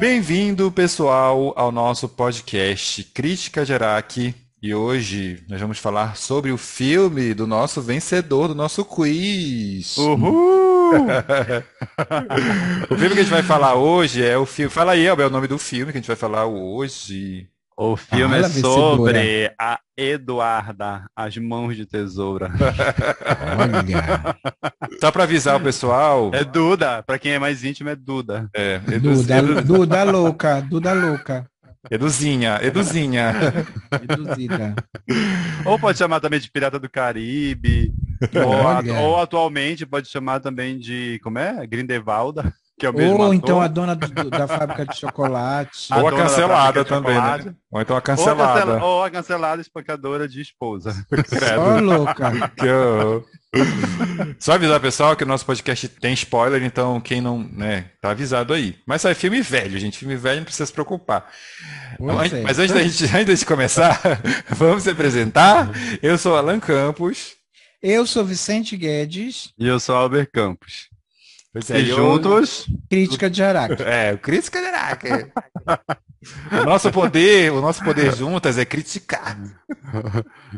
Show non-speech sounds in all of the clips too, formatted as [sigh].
Bem-vindo, pessoal, ao nosso podcast Crítica Gerac. E hoje nós vamos falar sobre o filme do nosso vencedor do nosso quiz. Uhul! [laughs] o filme que a gente vai falar hoje é o filme. Fala aí, Abel, o nome do filme que a gente vai falar hoje. O filme Fala, é sobre a Eduarda, As Mãos de Tesoura. Olha, [laughs] Só para avisar o pessoal. É Duda, pra quem é mais íntimo é Duda. É, Edu, Duda, Duda louca, Duda louca. Eduzinha, Eduzinha. Reduzida. Ou pode chamar também de Pirata do Caribe. ou, ou atualmente pode chamar também de, como é? Grindelwalda, que é o mesmo Ou ator. então a dona do- da fábrica de chocolate. Ou a cancelada também, né? Ou então a Ou a, cancelada. cancela- ou a cancelada espancadora de esposa. [laughs] Só louca. Que eu- Só avisar, pessoal, que o nosso podcast tem spoiler, então quem não, né, tá avisado aí. Mas é filme velho, gente. Filme velho não precisa se preocupar. Mas, mas antes, da gente, antes de começar, [laughs] vamos se apresentar. Eu sou Alan Campos. Eu sou Vicente Guedes, E eu sou Albert Campos. Pois e juntos, crítica de Araque. [laughs] É, crítica de Araque. O nosso poder, o nosso poder juntas é criticar.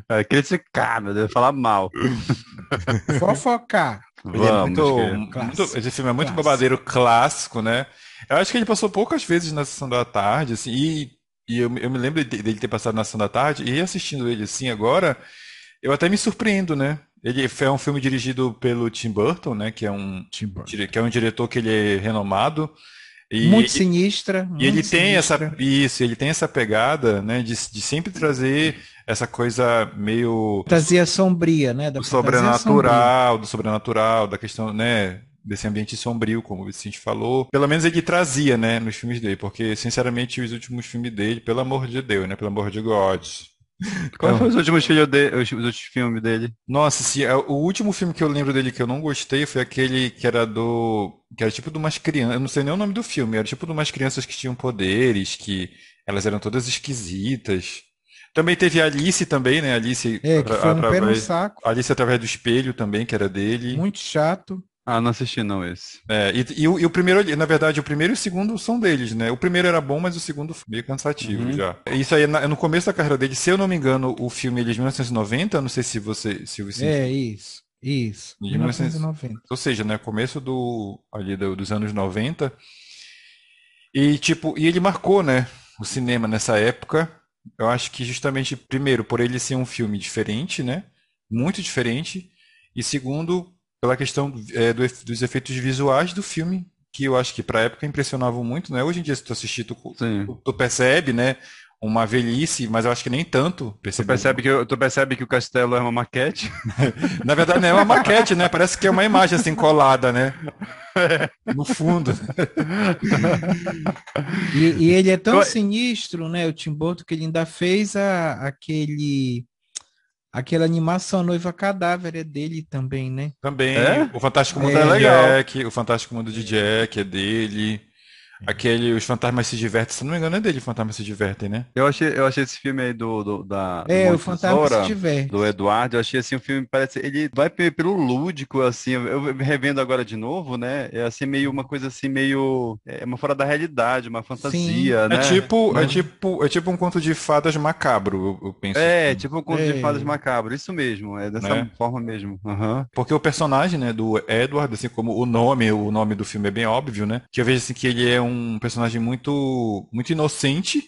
é, criticar, meu Deus, falar mal. Fofocar. É Vamos, muito, que- muito- Clássico. esse filme é muito Clássico. babadeiro clássico, né? Eu acho que ele passou poucas vezes na sessão da tarde, assim, e, e eu, eu me lembro de- dele ter passado na sessão da tarde, e assistindo ele assim agora, eu até me surpreendo, né? Ele é um filme dirigido pelo Tim Burton, né? Que é um, que é um diretor que ele é renomado. E, Muito sinistra. e ele muito tem essa, sinistra. isso, ele tem essa pegada, né? De, de sempre trazer essa coisa meio Fantasia sombria, né? Da do sombria. sobrenatural, do sobrenatural, da questão, né, desse ambiente sombrio, como o Vicente falou. Pelo menos ele trazia, né, nos filmes dele, porque, sinceramente, os últimos filmes dele, pelo amor de Deus, né, pelo amor de God. Quais foram os últimos, filhos de, os, os últimos filmes dele? Nossa, se, é, o último filme que eu lembro dele que eu não gostei foi aquele que era do, que era tipo de umas crianças, eu não sei nem o nome do filme, era tipo de umas crianças que tinham poderes, que elas eram todas esquisitas. Também teve a Alice também, né, Alice É, que foi um pé no saco. Alice através do espelho também, que era dele. Muito chato. Ah, não assisti não esse. É, e, e o, e o primeiro, na verdade, o primeiro e o segundo são deles, né? O primeiro era bom, mas o segundo foi meio cansativo Uhum. já. Isso aí é na- no começo da carreira dele, se eu não me engano, o filme ele é de 1990, não sei se você, se o Vicente, É, isso. Isso. De 1900. 1990. ou seja, né, começo do ali do- dos anos 90. E tipo, e ele marcou, né, o cinema nessa época. Eu acho que justamente primeiro por ele ser um filme diferente, né? Muito diferente, e segundo pela questão é, do dos efeitos visuais do filme, que eu acho que para a época impressionavam muito, né? Hoje em dia se tu assistir tu, tu, tu percebe, né, uma velhice, mas eu acho que nem tanto. Tu percebe? que, o- tu percebe que o castelo é uma maquete? [laughs] Na verdade não é uma maquete, né? Parece que é uma imagem assim colada, né? No fundo. E, e ele é tão Eu- sinistro, né, o Tim Burton, que ele ainda fez a, aquele aquela animação Noiva Cadáver é dele também, né? Também, É? o Fantástico Mundo É. de Legal. Jack, o Fantástico Mundo de Jack é dele. Aquele Os Fantasmas se Divertem, se não me engano é dele, Os Fantasmas se Divertem, né? Eu achei, eu achei esse filme aí do, do da do É, o Monte Fantasma se diverte. do Eduardo, eu achei assim um filme parece ele vai pe- pelo lúdico assim, eu revendo agora de novo, né? É assim meio uma coisa assim meio é uma fora da realidade, uma fantasia, né? É tipo, é Uhum. tipo, é tipo um conto de fadas macabro, eu, eu penso. É, assim. tipo um conto de É. fadas macabro, isso mesmo, é dessa Né? forma mesmo. Aham. Porque o personagem, né, do Edward, assim como o nome, o nome do filme é bem óbvio, né? Que eu vejo assim que ele é um personagem muito, muito inocente,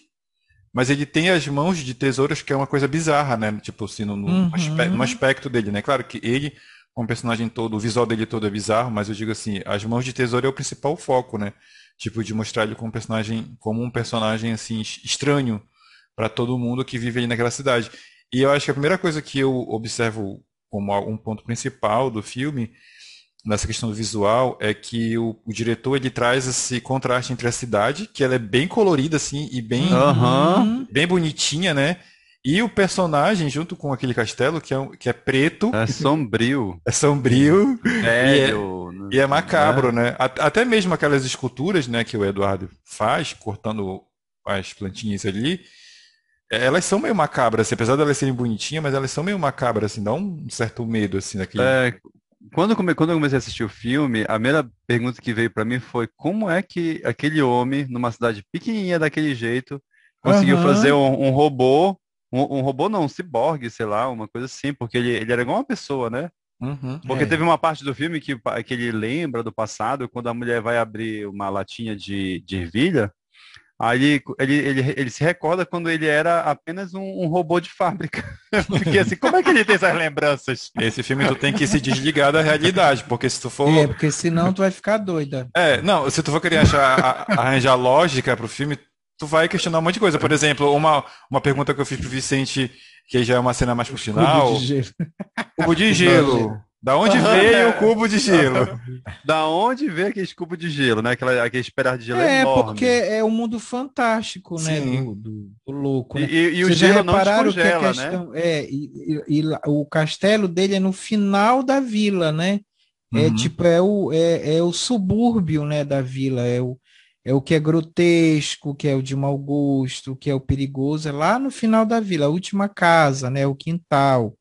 mas ele tem as mãos de tesouros que é uma coisa bizarra, né? Tipo assim, no, no Uhum. aspe- no aspecto dele, né? Claro que ele, como personagem todo, o visual dele todo é bizarro, mas eu digo assim, as mãos de tesouro é o principal foco, né? Tipo, de mostrar ele como um personagem, como um personagem assim es- estranho para todo mundo que vive ali naquela cidade. E eu acho que a primeira coisa que eu observo como um ponto principal do filme, nessa questão do visual, é que o, o diretor ele traz esse contraste entre a cidade, que ela é bem colorida assim e bem, Aham. Uhum. bem bonitinha, né? E o personagem junto com aquele castelo que é, que é preto, É sombrio, é sombrio velho, e é macabro, né? A- Até mesmo aquelas esculturas, né, que o Eduardo faz, cortando as plantinhas ali, elas são meio macabras, assim, apesar de elas serem bonitinhas, mas elas são meio macabras, assim, dá um certo medo, assim, daquele... É, quando, come, quando eu comecei a assistir o filme, a primeira pergunta que veio para mim foi como é que aquele homem, numa cidade pequenininha daquele jeito, conseguiu uhum. fazer um, um robô, um, um, robô não, um ciborgue, sei lá, uma coisa assim, porque ele, ele era igual uma pessoa, né? Uhum, porque é. teve uma parte do filme que, que ele lembra do passado, quando a mulher vai abrir uma latinha de, de ervilha, Aí ele, ele, ele se recorda quando ele era apenas um, um, robô de fábrica. [laughs] porque assim, como é que ele tem essas lembranças? Esse filme tu tem que se desligar da realidade, porque se tu for. É, porque senão tu vai ficar doida. É, não, se tu for querer achar, arranjar lógica pro filme, tu vai questionar um monte de coisa. Por exemplo, uma, uma pergunta que eu fiz pro Vicente, que já é uma cena mais pro final. Cubo de gelo. Cubo de gelo. Da onde veio o cubo de gelo? [laughs] da onde veio aquele cubo de gelo, né? Aquela, aquele esperar de gelo é, enorme. porque é um mundo fantástico, né? Do, do, do, louco. Né? E, e, e o gelo não descongela, que a né? questão, né? É, e, e, o castelo dele é no final da vila, né? É uhum. tipo, é o, é, é o subúrbio, né, da vila, é o, é o que é grotesco, que é o de mau gosto, que é o perigoso, é lá no final da vila, a última casa, né, o quintal.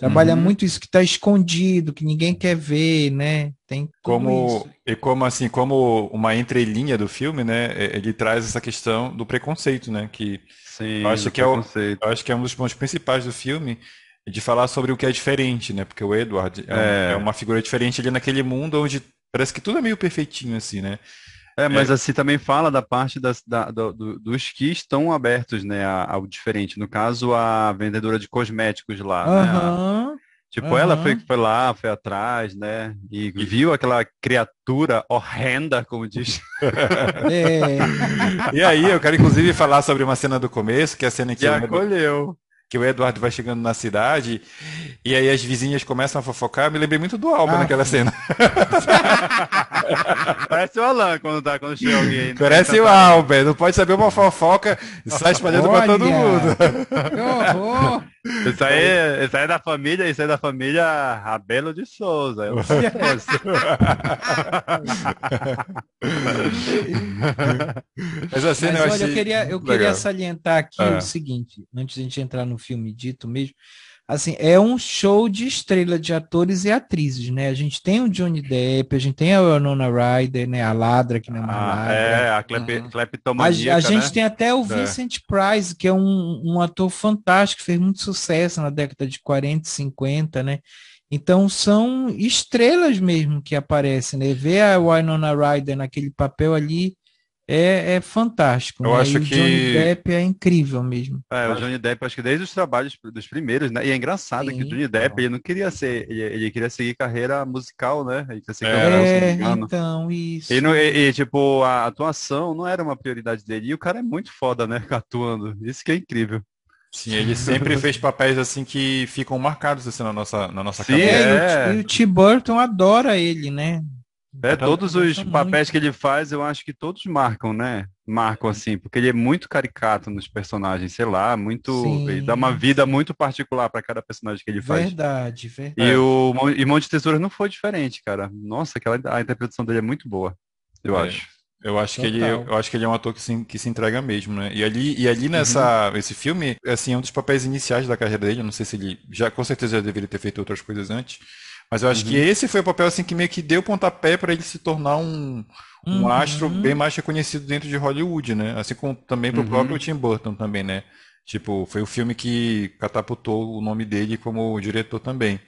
Trabalha uhum. muito isso que está escondido, que ninguém quer ver, né? Tem como isso. e como assim, como uma entrelinha do filme, né? Ele traz essa questão do preconceito, né? Que Sim, eu acho que é o, eu acho que é um dos pontos principais do filme de falar sobre o que é diferente, né? Porque o Edward é, é. é uma figura diferente ali naquele mundo onde parece que tudo é meio perfeitinho assim, né? É, mas é. assim também fala da parte das, da, do, dos que estão abertos, né, ao diferente. No caso, a vendedora de cosméticos lá, uhum. né? Tipo, uhum. ela foi, foi lá, foi atrás, né? E viu aquela criatura horrenda, como diz. É. [laughs] E aí, eu quero inclusive falar sobre uma cena do começo, que é a cena que... Que acolheu que o Eduardo vai chegando na cidade e aí as vizinhas começam a fofocar. Me lembrei muito do Alba ah, naquela cena. [laughs] Parece o Alan quando, tá, quando chega alguém. Parece o Alba. Não pode saber uma fofoca e sai espalhando para todo mundo. Que horror! Isso aí, isso aí é da família, isso aí é da família Rabelo de Souza. Eu [laughs] Mas, assim, Mas eu olha, eu queria, eu queria salientar aqui ah. o seguinte, antes de a gente entrar no filme dito mesmo, assim, é um show de estrela de atores e atrizes, né? A gente tem o Johnny Depp, a gente tem a Winona Ryder, né? A Ladra, que não é uma ah, ladra. É, a clep, uhum. cleptomaníaca, A, a gente né? tem até o é. Vincent é. Price, que é um, um ator fantástico, fez muito sucesso na década de 40 e 50, né? Então são estrelas mesmo que aparecem, né? Ver a Winona Ryder naquele papel ali é, é fantástico. Eu né? acho e que. O Johnny Depp é incrível mesmo. É, o Johnny Depp, acho que desde os trabalhos dos primeiros, né? E é engraçado Sim, que o Johnny Depp, ele não queria ser, ele, ele, queria seguir carreira musical, né? Ele queria seguir é, então, isso. E, não, e, e, tipo, a atuação não era uma prioridade dele. E o cara é muito foda, né? [laughs] Atuando. Isso que é incrível. Sim, ele sempre fez papéis assim que ficam marcados assim na nossa, na nossa Sim, cabeça. É, e o Tim Burton adora ele, né? É, todos os papéis que ele faz, eu acho que todos marcam, né? Marcam assim, porque ele é muito caricato nos personagens, sei lá, muito. Sim. Ele dá uma vida muito particular para cada personagem que ele faz. Verdade, verdade. E o Irmão de Tesouras não foi diferente, cara. Nossa, aquela, a interpretação dele é muito boa, eu é. acho. Eu acho Total. que ele, eu acho que ele é um ator que se, que se entrega mesmo, né? E ali, e ali nessa, uhum. esse filme, assim, é um dos papéis iniciais da carreira dele. Eu não sei se ele já, com certeza, já deveria ter feito outras coisas antes. Mas eu acho uhum. que esse foi o papel assim que meio que deu pontapé para ele se tornar um, um uhum. astro bem mais reconhecido dentro de Hollywood, né? Assim como também para o uhum. próprio Tim Burton também, né? Tipo, foi o filme que catapultou o nome dele como diretor também.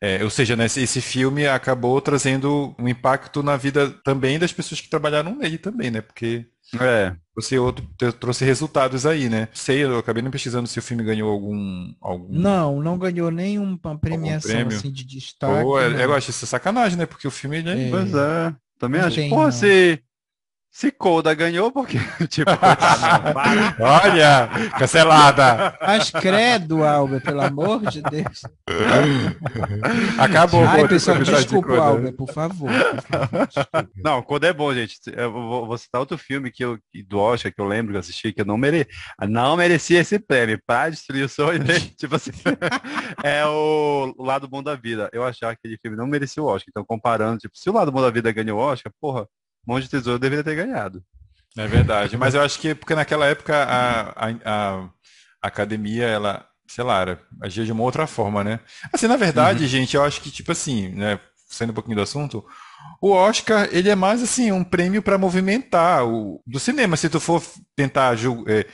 É, ou seja, né, esse filme acabou trazendo um impacto na vida também das pessoas que trabalharam nele também, né? Porque é. Você outro, trouxe resultados aí, né? Sei, eu acabei não pesquisando se o filme ganhou algum. algum... Não, não ganhou nenhuma premiação assim, de destaque. Pô, é, eu acho isso sacanagem, né? Porque o filme. Né? É. Pois é. Também acho. Pô, se, se Coda ganhou, porque. [laughs] tipo, [laughs] Olha, cancelada. Mas credo, Albert, pelo amor de Deus. Acabou. Ai, pessoal, desculpa, de Albert, por favor. Por favor não, Coda é bom, gente. Eu vou, vou, citar outro filme que eu, do Oscar que eu lembro que eu assisti, que eu não, mere... não merecia esse prêmio. Pra destruir o sonho dele. [laughs] tipo assim. é o Lado Bom da Vida. Eu achava que aquele filme não merecia o Oscar. Então, comparando, tipo, se o Lado Bom da Vida ganhou o Oscar, porra Mão de Tesouro deveria ter ganhado. É verdade, mas eu acho que porque naquela época a, a, a academia ela sei lá, agia de uma outra forma, né? Assim, na verdade, uhum. gente, eu acho que, tipo assim, né, saindo um pouquinho do assunto, o Oscar, ele é mais assim, um prêmio para movimentar o do cinema. Se tu for tentar é,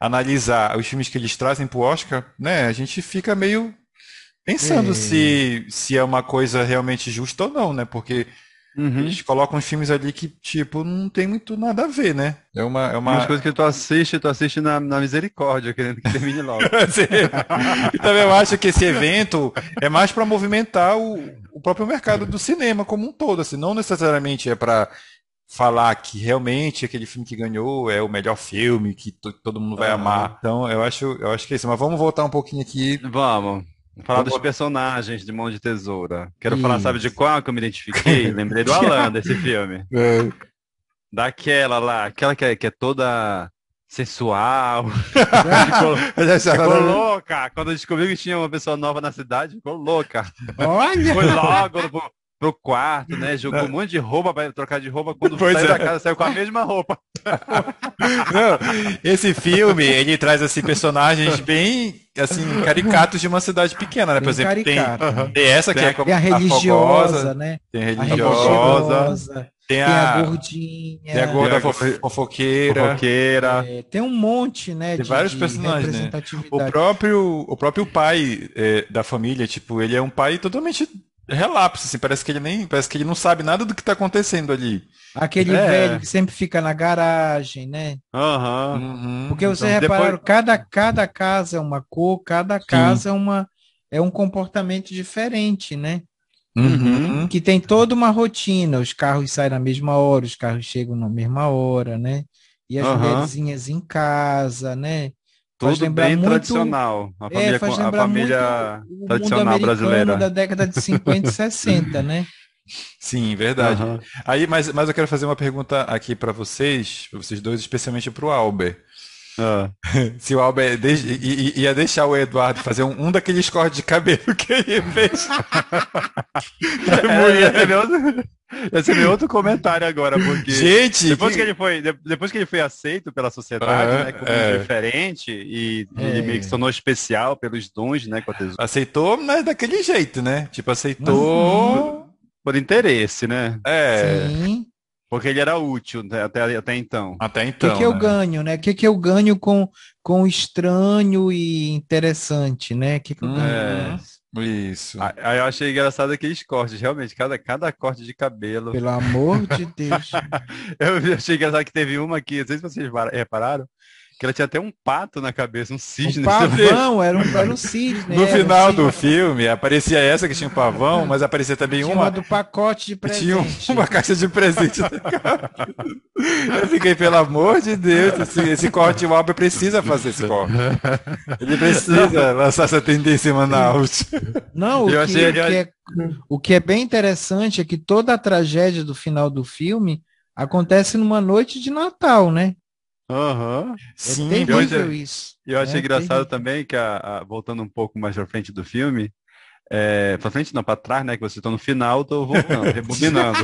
analisar os filmes que eles trazem pro Oscar, né, a gente fica meio pensando é. se, se é uma coisa realmente justa ou não, né? Porque Uhum. Eles colocam uns filmes ali que, tipo, não tem muito nada a ver, né? É uma. É uma... Umas coisas que tu assiste, tu assiste na, na misericórdia, querendo que termine logo. [laughs] e também eu acho que esse evento é mais para movimentar o, o próprio mercado do cinema como um todo, assim, não necessariamente é para falar que realmente aquele filme que ganhou é o melhor filme, que todo mundo vai amar. Então, eu acho, eu acho que é isso. Mas vamos voltar um pouquinho aqui. Vamos. Falar dos personagens de Mão de Tesoura. Quero falar, sabe de qual que eu me identifiquei? [laughs] Lembrei do Alan desse filme. [laughs] É. Daquela lá, aquela que é, que é toda sensual. [laughs] ficou louca. Quando descobriu que tinha uma pessoa nova na cidade, ficou louca. Olha! Foi logo pro, pro quarto, né? Jogou um monte de roupa para trocar de roupa. Quando pois saiu é. da casa, saiu com a mesma roupa. Não, esse filme, ele traz assim personagens bem assim caricatos de uma cidade pequena, né? Por exemplo, tem, tem, essa que tem é a, a religiosa, né? Tem a religiosa. A religiosa tem, a, a, gordinha. Tem a gorda fofoqueira. fofoqueira. É, tem um monte, né? Tem de, vários personagens, né? O próprio, o próprio pai é, da família, tipo, ele é um pai totalmente relapso, assim, parece que ele nem, parece que ele não sabe nada do que está acontecendo ali. Aquele é. velho que sempre fica na garagem, né? Uhum. uhum. Porque você então, repararam, depois... cada, cada casa é uma cor, cada casa é uma é um comportamento diferente, né? Uhum. Que tem toda uma rotina, os carros saem na mesma hora, os carros chegam na mesma hora, né? E as uhum. mulherzinhas em casa, né? Tudo bem muito, tradicional. A família, é, a família tradicional brasileira. da década de 50 e 60, né? Sim, verdade. Uhum. Aí, mas, mas eu quero fazer uma pergunta aqui para vocês, para vocês dois, especialmente para o Albert. Ah. [laughs] Se o Albert ia deixar o Eduardo fazer um, um daqueles cortes de cabelo que ele fez. [laughs] é, esse é meu outro comentário agora, porque Gente, depois que... que ele foi, depois que ele foi aceito pela sociedade, né, como é. diferente e é. ele meio que se tornou especial pelos dons, né, com a tesoura. Aceitou, mas daquele jeito, né? Tipo, aceitou uhum. por interesse, né? É. Sim. Porque ele era útil até, até então. Até então. O que, que né? eu ganho, né? O que, que eu ganho com, com estranho e interessante, né? O que, que eu ganho? É, isso. Aí eu achei engraçado aqueles cortes, realmente, cada, cada corte de cabelo. Pelo amor de [laughs] Deus. eu achei engraçado que teve uma aqui, não sei se vocês repararam, que ela tinha até um pato na cabeça, um cisne. Um [laughs] pavão, era um, era um cisne. No final um do filme, aparecia essa que tinha um pavão, mas aparecia também tinha uma... uma do pacote de presente. Tinha uma caixa de presente. Eu fiquei, pelo amor de Deus, esse, esse corte, o Albert precisa fazer esse corte. Ele precisa lançar essa tendência em Manaus. Não, o, que, achei... o, que é, o que é bem interessante é que toda a tragédia do final do filme acontece numa noite de Natal, né? Aham. Uhum. Sim, é terrível isso. E eu achei é engraçado terrível. também que, a, a, voltando um pouco mais pra frente do filme, é, pra frente não, pra trás, né? Que vocês estão no final, tô voltando, [laughs] rebobinando.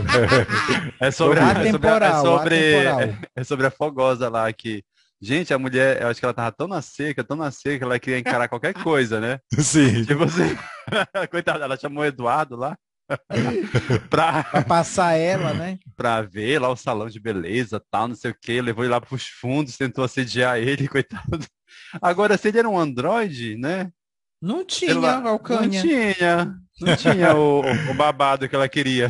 é sobre, a, é sobre, é, sobre, é, é sobre a fogosa lá que Gente, a mulher, eu acho que ela tava tão na seca, tão na seca, ela queria encarar qualquer coisa, né? [laughs] Sim. Tipo assim, [laughs] coitada, ela chamou o Eduardo lá, [laughs] [laughs] pra... pra... passar ela, né? pra ver lá o salão de beleza, tal, não sei o que, levou ele lá pros fundos, tentou assediar ele, [laughs] coitado. Agora, se ele era um androide, né? Não tinha, ela... Valcanha. Não tinha, não tinha o, o, babado que ela queria.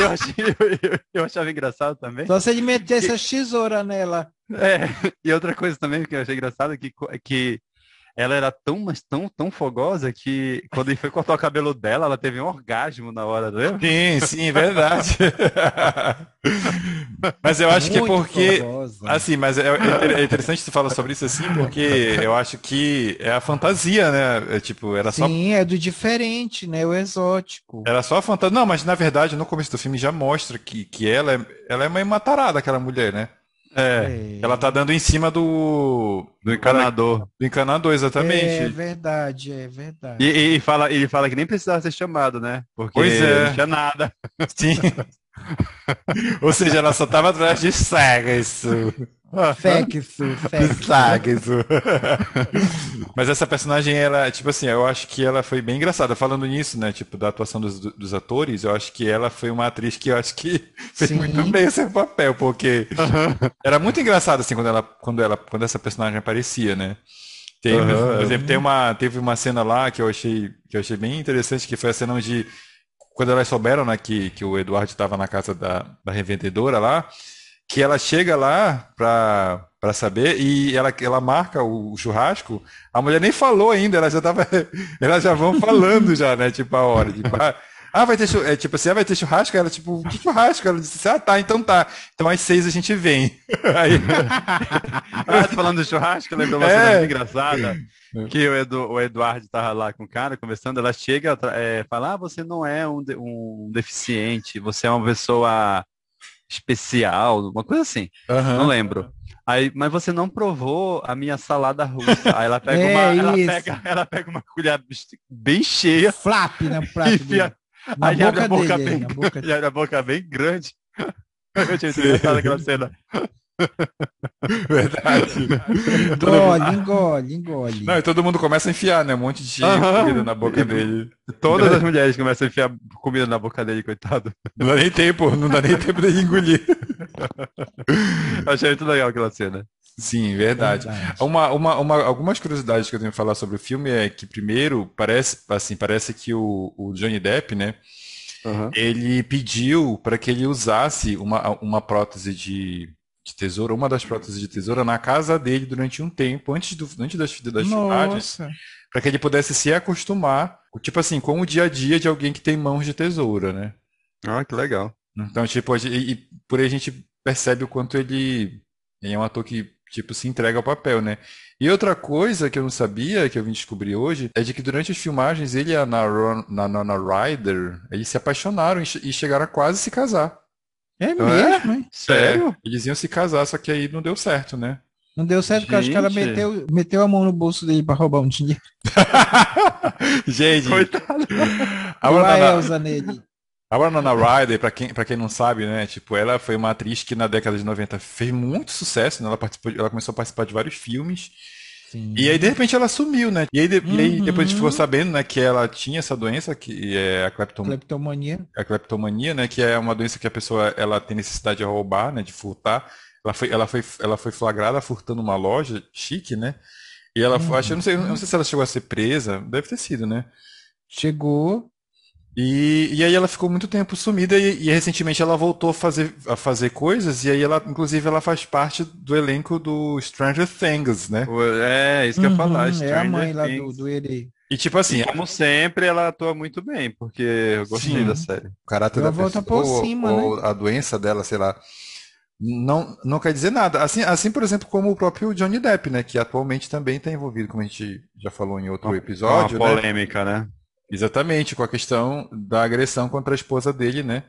eu, achei, eu, eu, achava engraçado também. Só se ele metesse que... a tesoura nela. É, e outra coisa também que eu achei engraçado é que, que ela era tão, mas tão, tão fogosa que quando ele foi cortar o cabelo dela, ela teve um orgasmo na hora, não Sim, sim, verdade. [laughs] mas eu acho Muito que porque. Fogosa. Assim, mas é, é, é interessante você falar sobre isso assim, porque eu acho que é a fantasia, né? É, tipo, era só. Sim, é do diferente, né? O exótico. Era só a fantasia. Não, mas na verdade, no começo do filme já mostra que, que ela, é, ela é uma matarada, aquela mulher, né? É, é, ela tá dando em cima do. Do encanador. Do encanador, exatamente. É verdade, é verdade. E, e fala, ele fala que nem precisava ser chamado, né? Porque pois é. não tinha nada. Sim. [laughs] Ou seja, ela só tava atrás de cega, isso. Fexo, [laughs] fexo. [laughs] Mas essa personagem, ela, tipo assim, eu acho que ela foi bem engraçada. Falando nisso, né, tipo, da atuação dos, dos atores, eu acho que ela foi uma atriz que eu acho que [laughs] fez Sim. muito bem esse papel, porque era muito engraçado, assim, quando ela, quando ela, quando essa personagem aparecia, né? Tem, uhum. Por exemplo, tem uma, teve uma cena lá que eu achei, que eu achei bem interessante, que foi a cena onde, quando elas souberam, né, que, que o Eduardo estava na casa da, da revendedora lá, que ela chega lá pra, pra saber e ela, ela marca o, churrasco, a mulher nem falou ainda, ela já tava, [laughs] elas já vão falando já, né, tipo, a hora, tipo, ah, ah vai ter churrasco, é, tipo assim, ah, vai ter churrasco? Ela, tipo, que churrasco? Ela disse, ah, tá, então tá, então às seis a gente vem. [laughs] Aí... [laughs] ah, falando de churrasco, lembrou uma é. cena engraçada, que o, Edu, o Eduardo tava lá com o cara, conversando, ela chega, é, fala, ah, você não é um, um deficiente, você é uma pessoa especial, uma coisa assim. Uhum. Não lembro. Aí, mas você não provou a minha salada russa. Aí ela pega [laughs] é uma, ela pega, ela pega uma colher bem cheia. Flap [laughs] na né, prato enfia, na aí boca abre a boca dele, bem, na boca... e abre a boca bem grande. [laughs] Eu tinha engraçado aquela cena. [laughs] Verdade. engole, engole, engole. Não, e todo mundo começa a enfiar, né? Um monte de comida na boca dele. Todas as mulheres começam a enfiar comida na boca dele, coitado. Não dá nem tempo, não dá nem tempo de engolir. [laughs] Achei muito legal aquela cena. Sim, verdade. verdade. Uma, uma, uma, algumas curiosidades que eu tenho que falar sobre o filme é que, primeiro, parece, assim, parece que o, o Johnny Depp, né? Uhum. Ele pediu para que ele usasse uma, uma prótese de de tesoura, uma das próteses de tesoura, na casa dele durante um tempo, antes, do, antes das, das filmagens, para que ele pudesse se acostumar, tipo assim, com o dia a dia de alguém que tem mãos de tesoura, né? Ah, que legal. Então, tipo, e, e por aí a gente percebe o quanto ele, ele é um ator que, tipo, se entrega ao papel, né? E outra coisa que eu não sabia, que eu vim descobrir hoje, é de que durante as filmagens ele e a Nana Ryder, eles se apaixonaram e chegaram a quase se casar. É, é mesmo, hein? Sério? É, eles iam se casar, só que aí não deu certo, né? Não deu certo porque acho que ela meteu, meteu a mão no bolso dele para roubar um dinheiro. [laughs] Gente, coitado. A Nana, Elsa nele. A Winona Ryder, para quem, pra quem não sabe, né, tipo, ela foi uma atriz que na década de 90 fez muito sucesso, né? Ela participou, ela começou a participar de vários filmes. Sim. E aí, de repente, ela sumiu, né? E aí, de, uhum. e aí, depois a gente ficou uhum. sabendo, né, que ela tinha essa doença, que é a cleptom... cleptomania. A cleptomania, né? Que é uma doença que a pessoa ela tem necessidade de roubar, né? De furtar. Ela foi, ela foi, ela foi flagrada furtando uma loja chique, né? E ela uhum. acho, eu não sei, eu não sei se ela chegou a ser presa, deve ter sido, né? Chegou, e, e aí ela ficou muito tempo sumida e, e, recentemente ela voltou a fazer, a fazer coisas e aí ela, inclusive, ela faz parte do elenco do Stranger Things, né? É, isso que uhum, eu ia falar. Stranger é a mãe lá do, do. E tipo assim, e, como sempre, ela atua muito bem, porque eu gostei Sim. da série. O caráter ela da volta pessoa, por cima, ou, né? ou a doença dela, sei lá, não, não quer dizer nada. Assim, assim, por exemplo, como o próprio Johnny Depp, né? Que atualmente também está envolvido, como a gente já falou em outro episódio. Uma polêmica, né? né? Exatamente, com a questão da agressão contra a esposa dele, né?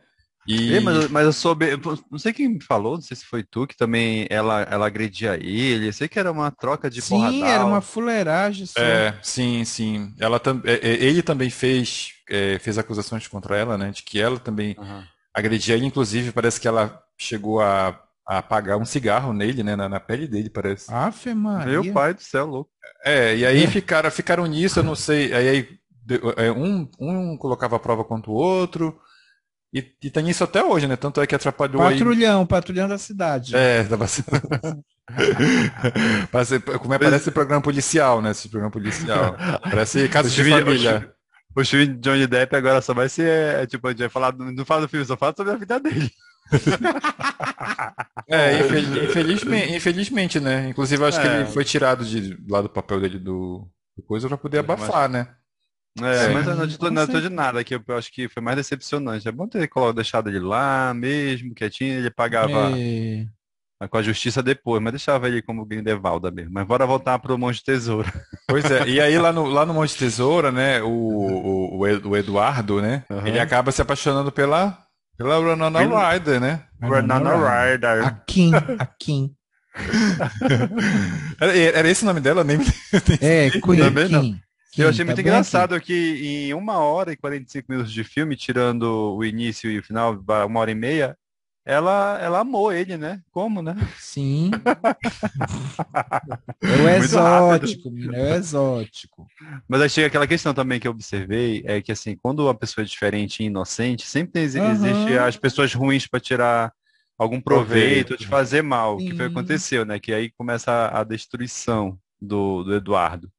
E... É, mas, mas eu soube, não sei quem me falou, não sei se foi tu, que também ela, ela agredia ele, eu sei que era uma troca de Sim, porradal. era uma fuleiragem. Só. É, sim, sim. Ela tam, é, é, ele também fez, é, fez acusações contra ela, né, de que ela também uhum. agredia ele, inclusive parece que ela chegou a, a apagar um cigarro nele, né, na, na pele dele, parece. Afe Maria. Meu pai do céu, louco. É, e aí é. ficaram, ficaram nisso, eu não sei, aí, aí um, um colocava a prova contra o outro. E, e tem isso até hoje, né? Tanto é que atrapalhou Patrulhão, aí... patrulhão da cidade. É, tava [laughs] parece, como é, parece programa policial, né? Esse programa policial. Parece caso de família. O filme de Johnny Depp agora só vai ser, é, tipo, a gente vai falar, não fala do filme, só fala sobre a vida dele. [laughs] é, infelizmente, infelizmente, né? Inclusive, acho é. que ele foi tirado de, lá do papel dele do, do coisa para poder abafar, né? É, Sim, mas não adiantou, não de nada, que eu acho que foi mais decepcionante. É bom ter deixado ele lá mesmo, quietinho, ele pagava é... com a justiça depois, mas deixava ele como Grindelwald mesmo. Mas bora voltar pro Monte Tesoura. Pois é, e aí lá no, lá no [laughs] Monte Tesoura, né, o, o, o Eduardo, né, uhum. ele acaba se apaixonando pela, pela Renana Ryder, né? Renana Ryder. A Kim, a [laughs] Kim. era, era esse o nome dela? Nem, nem é, Queen Kim. Eu achei tá muito engraçado aqui. que em uma hora e 45 minutos de filme, tirando o início e o final, uma hora e meia, ela, ela amou ele, né? Como, né? [laughs] Sim. [laughs] é o exótico, é o exótico. Mas aí chega aquela questão também que eu observei, é que assim, quando a pessoa é diferente e inocente, sempre existe uhum. as pessoas ruins para tirar algum proveito, proveito. de fazer mal, Sim. que foi o que aconteceu, né? Que aí começa a, a destruição do, do Eduardo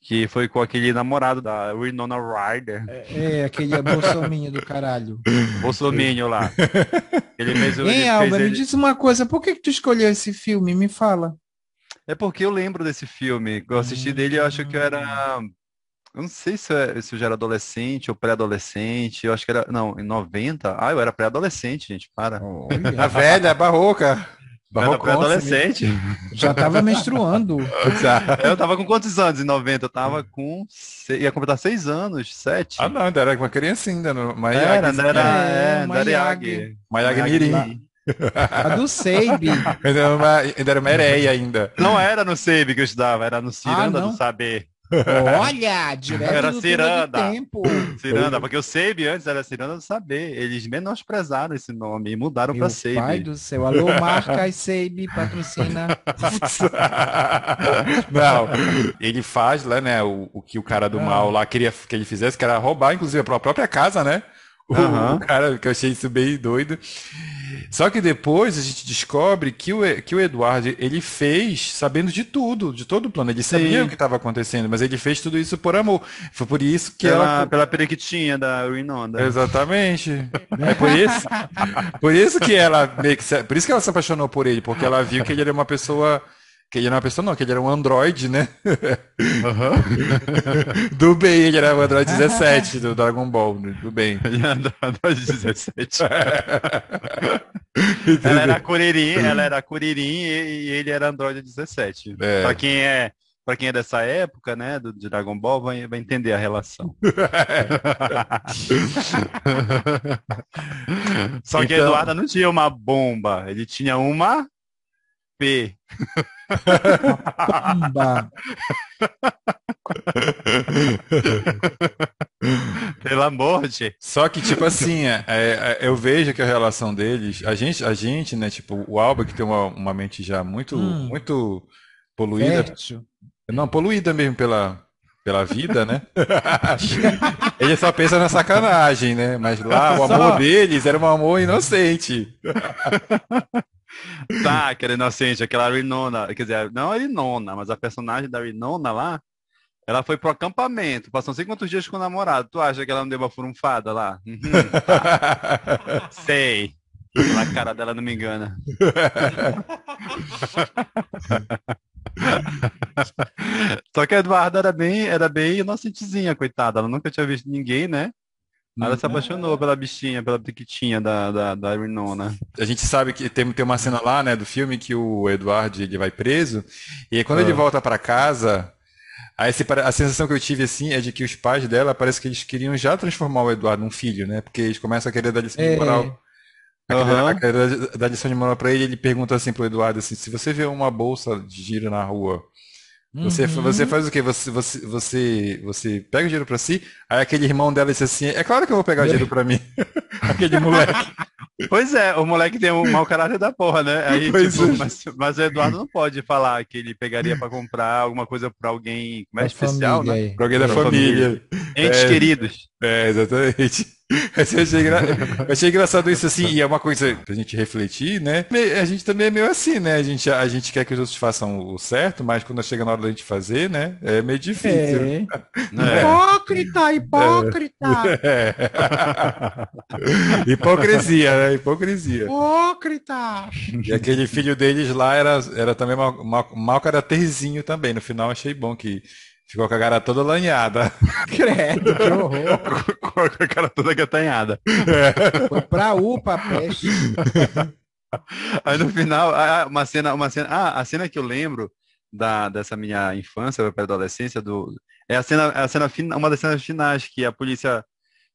que foi com aquele namorado da Winona Ryder. É, é aquele bolsominho do caralho. Bolsominho lá. Ele mesmo, Hein, Alba, me ele... diz uma coisa, por que, que tu escolheu esse filme? Me fala. É porque eu lembro desse filme. Eu assisti hum. dele, eu acho que eu era. Eu não sei se eu, se eu já era adolescente ou pré-adolescente. Eu acho que era. Não, em 90. Ah, eu era pré-adolescente, gente. Para. a velha, a barroca. Barroco adolescente. [laughs] Já tava menstruando. eu tava com quantos anos em 90? Eu tava com. Ia completar seis anos, sete. Ah, não, ainda era uma criança ainda. No... Mayag, era, ainda era, é, Mayag. Mayag Mirim. [laughs] A do Seibe. ainda, era uma, ainda era uma ereia ainda. Não era no Seibe que eu estudava, era no Ciranda ah, do Saber. Olha, direto era Ciranda. tempo. Ciranda, porque o Seibe antes era Ciranda do Saber. Eles menosprezaram esse nome e mudaram para Seibe. Pai do céu, alô marca Seibe patrocina. [laughs] Não, ele faz lá, né, o, o que o cara do ah. mal lá queria que ele fizesse, que era roubar inclusive a própria casa, né? O, uhum. o cara que eu achei isso bem doido. Só que depois a gente descobre que o, que o Eduardo ele fez sabendo de tudo, de todo o plano. Ele sabia Sim. o que estava acontecendo, mas ele fez tudo isso por amor. Foi por isso que pela, ela. Pela periquitinha da Winona. Exatamente. [laughs] é por isso, por isso que ela meio que se, por isso que ela se apaixonou por ele, porque ela viu que ele era uma pessoa que ele era uma pessoa, não, que ele era um Android, né? Uhum. [laughs] do bem, ele era o Android 17 do Dragon Ball, né? do bem. Ele era Android 17. [laughs] ela era Kuririn, [laughs] ela era Kuririn e, e ele era Android 17. É. Pra quem é para quem é dessa época, né, do de Dragon Ball, vai, vai entender a relação. Só que então... Eduardo não tinha uma bomba, ele tinha uma P. Pumba. Pelo amor de. Só que, tipo assim, é, é, eu vejo que a relação deles, a gente, a gente, né, tipo, o Alba que tem uma, uma mente já muito, hum. muito poluída. Fértil. Não, poluída mesmo pela, pela vida, né? [laughs] Ele só pensa na sacanagem, né? Mas lá o amor deles era um amor inocente. [laughs] Tá, aquela inocente, aquela Rinona, quer dizer, não a Rinona, mas a personagem da Rinona lá, ela foi pro acampamento, passou não sei quantos dias com o namorado. Tu acha que ela não deu uma furunfada lá? Uhum, tá. [laughs] sei. A cara dela não me engana. [laughs] Só que a Eduarda era bem, era bem inocentezinha, coitada. Ela nunca tinha visto ninguém, né? Ela se apaixonou pela bichinha, pela piquitinha da, da, da Renona. A gente sabe que tem, tem uma cena lá, né, do filme que o Eduardo ele vai preso, e aí quando ah. ele volta para casa, aí a sensação que eu tive assim é de que os pais dela parece que eles queriam já transformar o Eduardo num filho, né? Porque eles começam a querer dar lição é. de moral. Uhum. A querer dar lição de moral pra ele, ele pergunta assim pro Eduardo assim, se você vê uma bolsa de giro na rua, você, uhum. você faz o quê? Você, você, você, você pega o dinheiro pra si, aí aquele irmão dela disse assim, é claro que eu vou pegar o dinheiro pra mim. [laughs] aquele moleque. Pois é, o moleque tem um mau caráter da porra, né? Aí, tipo, é. mas, mas, o Eduardo não pode falar que ele pegaria para comprar alguma coisa para alguém mais especial, família, né? Pra alguém da família. família. Entes é, queridos. É, exatamente. [laughs] Eu achei, engra... eu achei engraçado isso assim, e é uma coisa pra gente refletir, né? A gente também é meio assim, né? A gente, a gente quer que os outros façam o certo, mas quando chega na hora da gente fazer, né? É meio difícil. É. [laughs] É. Hipócrita, hipócrita! É. [laughs] Hipocrisia, né? Hipocrisia. Hipócrita! E aquele filho deles lá era, era também mal, mal, mal caracterzinho também. No final achei bom que Ficou com a cara toda lanhada. [laughs] Credo, que horror. com a cara toda gatanhada. É. Foi pra UPA, peste. [laughs] Aí no final, uma cena, uma cena. Ah, a cena que eu lembro da, dessa minha infância, para adolescência, do, é a cena, a cena uma das cenas finais que a polícia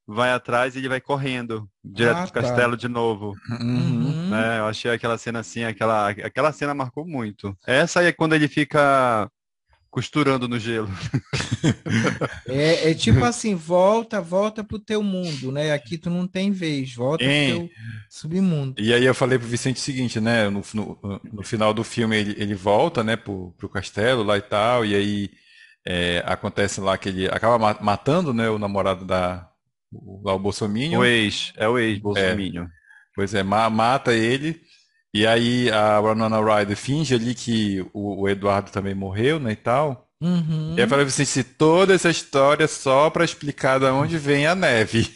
vai atrás e ele vai correndo direto ah, pro tá. castelo de novo. Uhum. É, eu achei aquela cena assim, aquela, aquela cena marcou muito. Essa aí é quando ele fica costurando no gelo. [laughs] É, é, tipo assim, volta, volta pro teu mundo, né? Aqui tu não tem vez, volta Hein? pro teu submundo. E aí eu falei pro Vicente o seguinte, né? No, no, no final do filme ele, ele volta, né, pro, pro castelo lá e tal, e aí é, acontece lá que ele acaba ma- matando, né, o namorado da, o, lá o Bolsominion. O ex, é o ex, Bolsominion. Pois é, ma- mata ele. E aí a Winona Ryder finge ali que o, o Eduardo também morreu, né, e tal. Uhum. E aí falei assim, se toda essa história só pra explicar de onde vem a neve.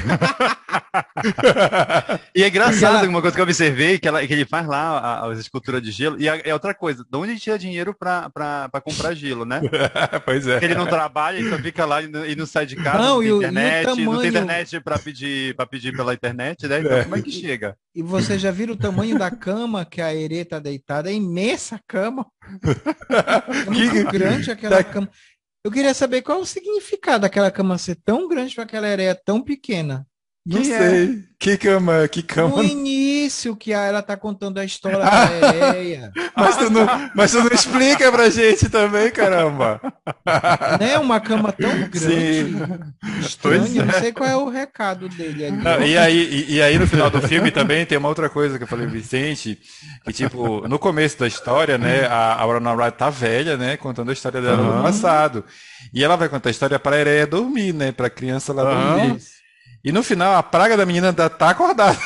[laughs] E é engraçado, Aquela- uma coisa que eu observei, que, ela- que ele faz lá a- as esculturas de gelo, e é outra coisa, de onde ele tira dinheiro pra comprar gelo, né? [laughs] Pois é. Porque ele não trabalha, ele só fica lá e não, e não sai de casa, Não, não, e tem e internet, não tamanho- tem internet pra pedir, pra pedir pela internet, né? Então É. como é que chega? E você já viram o tamanho da cama que a Herê tá deitada? É imensa a cama. [laughs] É muito Que- grande aquela da- cama. Eu queria saber qual é o significado daquela cama ser tão grande para aquela areia tão pequena. Não Que é? sei. Que cama, que cama. No início que a- ela tá contando a história da areia. [laughs] Mas tu não, mas tu não explica pra gente também, caramba. Né? Uma cama tão grande. Pois Eu não é. sei qual é o recado dele ali. Não, e aí, e, e aí no final do filme também tem uma outra coisa que eu falei, Vicente, que tipo, no começo da história, né, a, a Winona Ryder tá velha, né, contando a história dela no Aham. passado. E ela vai contar a história pra Ereia dormir, né, pra criança lá Aham. dormir. E no final a praga da menina ainda tá acordada.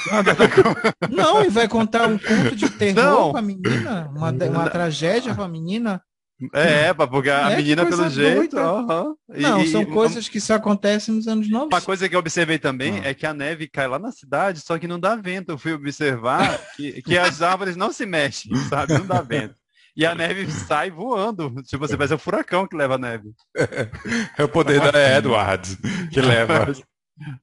Não, e vai contar um conto de terror Não. pra menina? Uma, uma tragédia pra menina? É, pra porque a É, menina pelo jeito. aham. E- Não, e- são e- coisas que só acontecem nos anos 90. Uma coisa que eu observei também Ah. é que a neve cai lá na cidade, só que não dá vento. Eu fui observar que, que as árvores não se mexem, sabe? Não dá vento. E a neve sai voando. Tipo, você vai ser o furacão que leva a neve. É o poder da Edward que leva. [laughs]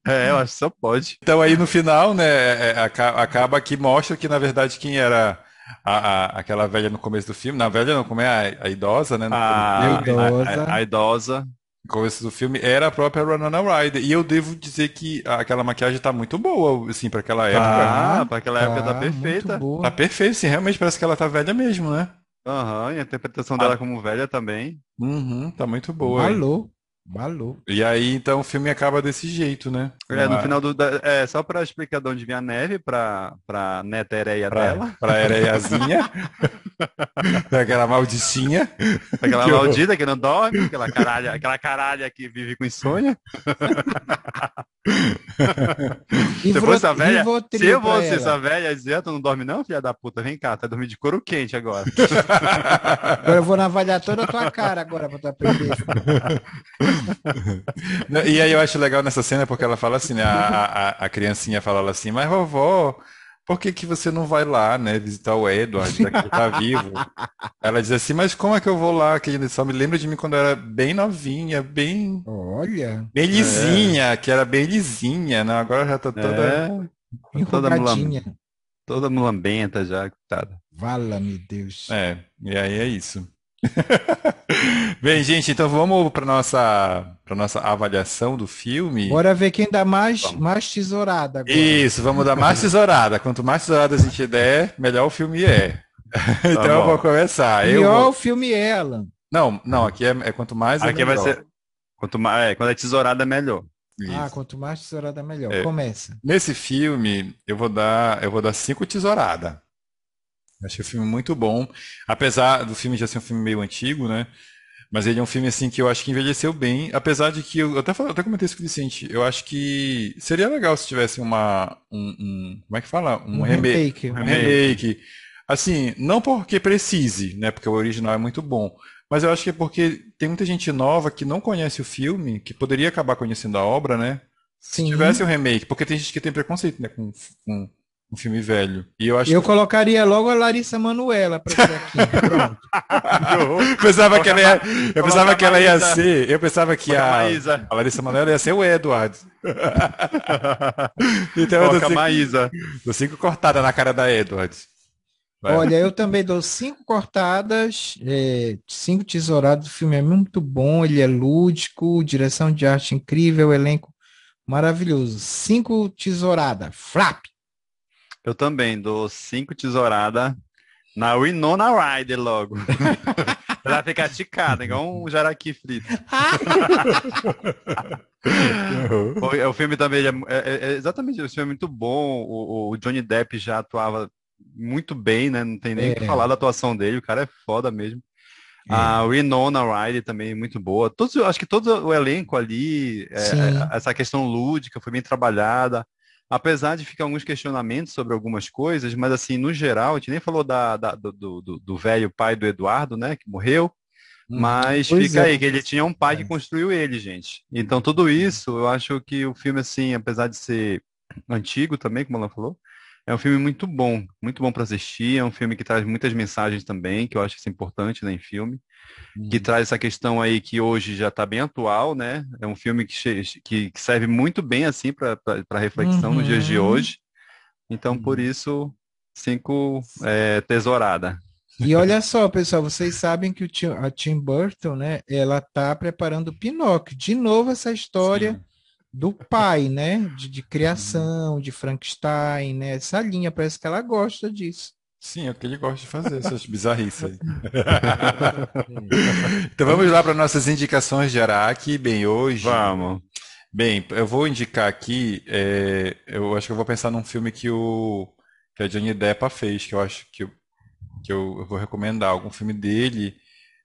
É, eu acho que só pode. Então aí no final, né, é, é, aca- acaba que mostra que na verdade quem era a, a- aquela velha no começo do filme, na velha não, como é a, a idosa, né, no A, Idosa. a- a idosa. no começo do filme era a própria Winona Ryder. E eu devo dizer que aquela maquiagem tá muito boa, assim, para aquela época. Ah, para aquela época tá muito perfeita. boa. Tá perfeito, sim, realmente parece que ela tá velha mesmo, né? Aham, e a interpretação Ah. dela como velha também. Uhum, tá muito boa. Balou. Balou. E aí, então, o filme acaba desse jeito, né? É, no final do. da- É, só pra explicar de onde vem a neve, pra, pra neta Ereia dela. Pra, pra Ereiazinha. [laughs] Aquela maldicinha. Aquela Que maldita que não dorme, aquela caralha, aquela caralha que vive com insônia. [laughs] Se vo- fosse a velha, Se eu fosse ela. essa velha, dizer, "Ah, tu não dorme não, filha da puta? Vem cá, tá dormindo de couro quente agora. [laughs] Agora eu vou navalhar toda a tua cara agora pra tu aprender. E aí eu acho legal nessa cena porque ela fala assim, né? A, a, a criancinha fala assim, mas vovó, por que que você não vai lá, né? Visitar o Edward, já que ele tá vivo? Ela diz assim, mas como é que eu vou lá? Que ele só me lembra de mim quando eu era bem novinha, bem, Olha, bem lisinha, que era bem lisinha, né? Agora já tá toda. É, toda enrugadinha. toda mulambenta já, coitada. Vala-me Deus. É, e aí é isso. [laughs] Bem, gente, então vamos para nossa para nossa avaliação do filme. Bora ver quem dá mais, Vamos. mais tesourada agora. Isso, vamos dar mais tesourada. Quanto mais tesourada a gente der, melhor o filme é. [laughs] Então eu vou começar. Eu Pior vou- o filme é, Alan. Não, não, aqui é, é quanto mais é Aqui vai melhor. ser. Quanto mais, é, quando é tesourada é melhor. Isso. Ah, quanto mais tesourada, melhor. É. Começa. Nesse filme, eu vou dar, eu vou dar cinco tesouradas. Achei o filme muito bom, apesar do filme já ser um filme meio antigo, né? Mas ele é um filme assim que eu acho que envelheceu bem, apesar de que eu, até falei, eu até comentei isso com o Vicente. Eu acho que seria legal se tivesse uma um, um- como é que fala? Um, Um remake, remake. um remake. Assim, não porque precise, né? Porque o original é muito bom. Mas eu acho que é porque tem muita gente nova que não conhece o filme, que poderia acabar conhecendo a obra, né? Se Sim. tivesse um remake, porque tem gente que tem preconceito, né, com, com um filme velho. E eu acho Eu colocaria logo a Larissa Manuela pra ser aqui. [laughs] Pronto. eu pensava que ela ia, eu pensava a que ela ia ser, eu pensava que a a, Larissa Manoela ia ser o Edward. [laughs] Então eu Coloca dou a cinco, Maísa. dou cinco cortadas na cara da Edward. Vai. Olha, eu também dou cinco cortadas, é, cinco tesouradas. O filme é muito bom, ele é lúdico, direção de arte incrível, elenco maravilhoso. Cinco tesouradas. Flap! Eu também dou cinco tesouradas na Winona Ryder logo. [laughs] Ela fica ticada, igual um jaraqui frito. [laughs] o, o filme também é, é, é, exatamente, o filme é muito bom. O, o, Johnny Depp já atuava muito bem, né? Não tem nem o que falar da atuação dele, o cara é foda mesmo. É. A Winona Ryder também muito boa. Todos, acho que todo o elenco ali, é, essa questão lúdica foi bem trabalhada. Apesar de ficar alguns questionamentos sobre algumas coisas, mas assim, no geral, a gente nem falou da, da do velho pai do Eduardo, né, que morreu. Hum, mas fica é. aí, que ele tinha um pai que é. construiu ele, gente. Então, tudo isso, eu acho que o filme, assim, apesar de ser antigo também, como ela falou, é um filme muito bom, muito bom para assistir. É um filme que traz muitas mensagens também, que eu acho que é importante né, em filme. Uhum. Que traz essa questão aí que hoje já está bem atual, né? É um filme que, que, que serve muito bem assim para reflexão uhum. nos dias de uhum. hoje. Então, por uhum. isso, cinco é, tesourada. E olha só, pessoal, vocês sabem que o Tim, a Tim Burton, né? Ela tá preparando o Pinóquio. De novo essa história. Sim do pai, né? De, de, criação, de Frankenstein, né? Essa linha, parece que ela gosta disso. Sim, é o que ele gosta de fazer, essas bizarrices aí. [laughs] então vamos lá para nossas indicações de Araque. Bem, hoje. Vamos. Bem, eu vou indicar aqui, é, eu acho que eu vou pensar num filme que, o, que a Johnny Depp fez, que eu acho que, eu, que eu, eu vou recomendar, algum filme dele.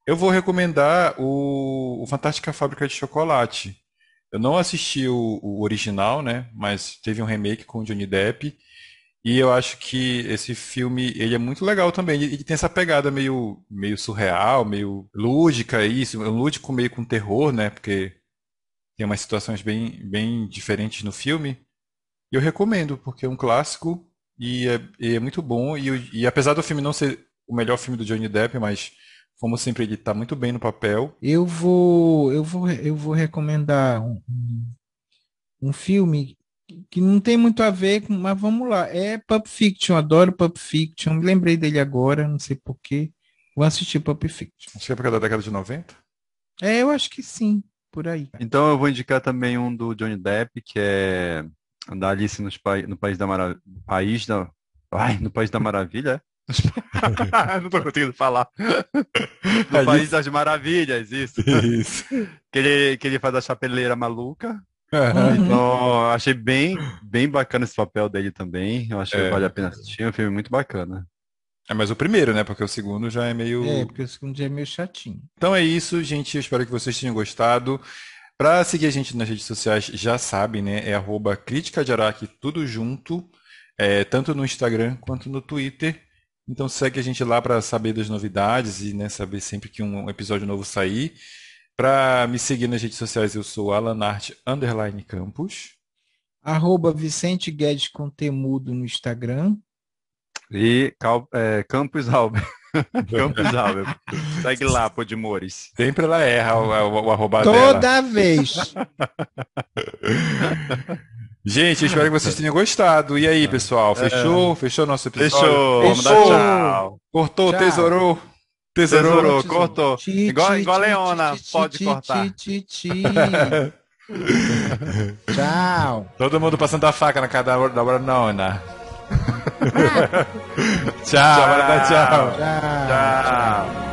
Eu vou recomendar o, o Fantástica Fábrica de Chocolate. Eu não assisti o, o, original, né? Mas teve um remake com o Johnny Depp. E eu acho que esse filme, ele é muito legal também. Ele tem essa pegada meio, meio surreal, meio lúdica, isso. Lúdico meio com terror, né? Porque tem umas situações bem, bem diferentes no filme. E eu recomendo, porque é um clássico e é, e é muito bom. E, e apesar do filme não ser o melhor filme do Johnny Depp, mas como sempre, ele está muito bem no papel. Eu vou, eu vou, eu vou recomendar um, um filme que não tem muito a ver com, mas vamos lá. É Pulp Fiction, adoro Pulp Fiction. Me lembrei dele agora, não sei porquê. Vou assistir Pulp Fiction. Acho que é porque é da década de 90? É, eu acho que sim, por aí. Então eu vou indicar também um do Johnny Depp, que é da Alice nos pa... no País da Maravilha. País da. Ai, no País da Maravilha, é? [laughs] não tô conseguindo falar. [laughs] No País das Maravilhas, isso. Isso. [laughs] Que ele, que ele faz a chapeleira maluca. Uhum. Então, achei bem, bem bacana esse papel dele também. Eu acho é. que vale a pena assistir. É um filme muito bacana. É, mas o primeiro, né? Porque o segundo já é meio. É, porque o segundo já é meio chatinho. Então é isso, gente. Eu espero que vocês tenham gostado. Para seguir a gente nas redes sociais, já sabe, né? É arroba Crítica de Araque, tudo junto. É, tanto no Instagram quanto no Twitter. Então segue a gente lá para saber das novidades e né, saber sempre que um episódio novo sair. Para me seguir nas redes sociais, eu sou Alanart Underline Campus. Arroba Vicente Guedes com temudo no Instagram. E é, Campus Albert. Campos Albert. [laughs] Segue lá, Podimores. Sempre ela erra o, o, o arroba Toda dela. vez. [laughs] Gente, eu espero que vocês tenham gostado. E aí, pessoal? Fechou? É. Fechou nosso episódio? Fechou. Vamos dar tchau. Cortou, tchau. tesourou. Tesourou, tesourou cortou. Ti, igual, ti, igual a Leona, ti, pode cortar. [laughs] tchau. Todo mundo passando a faca na cara da, da Brunona. [laughs] tchau, tchau. tchau. tchau.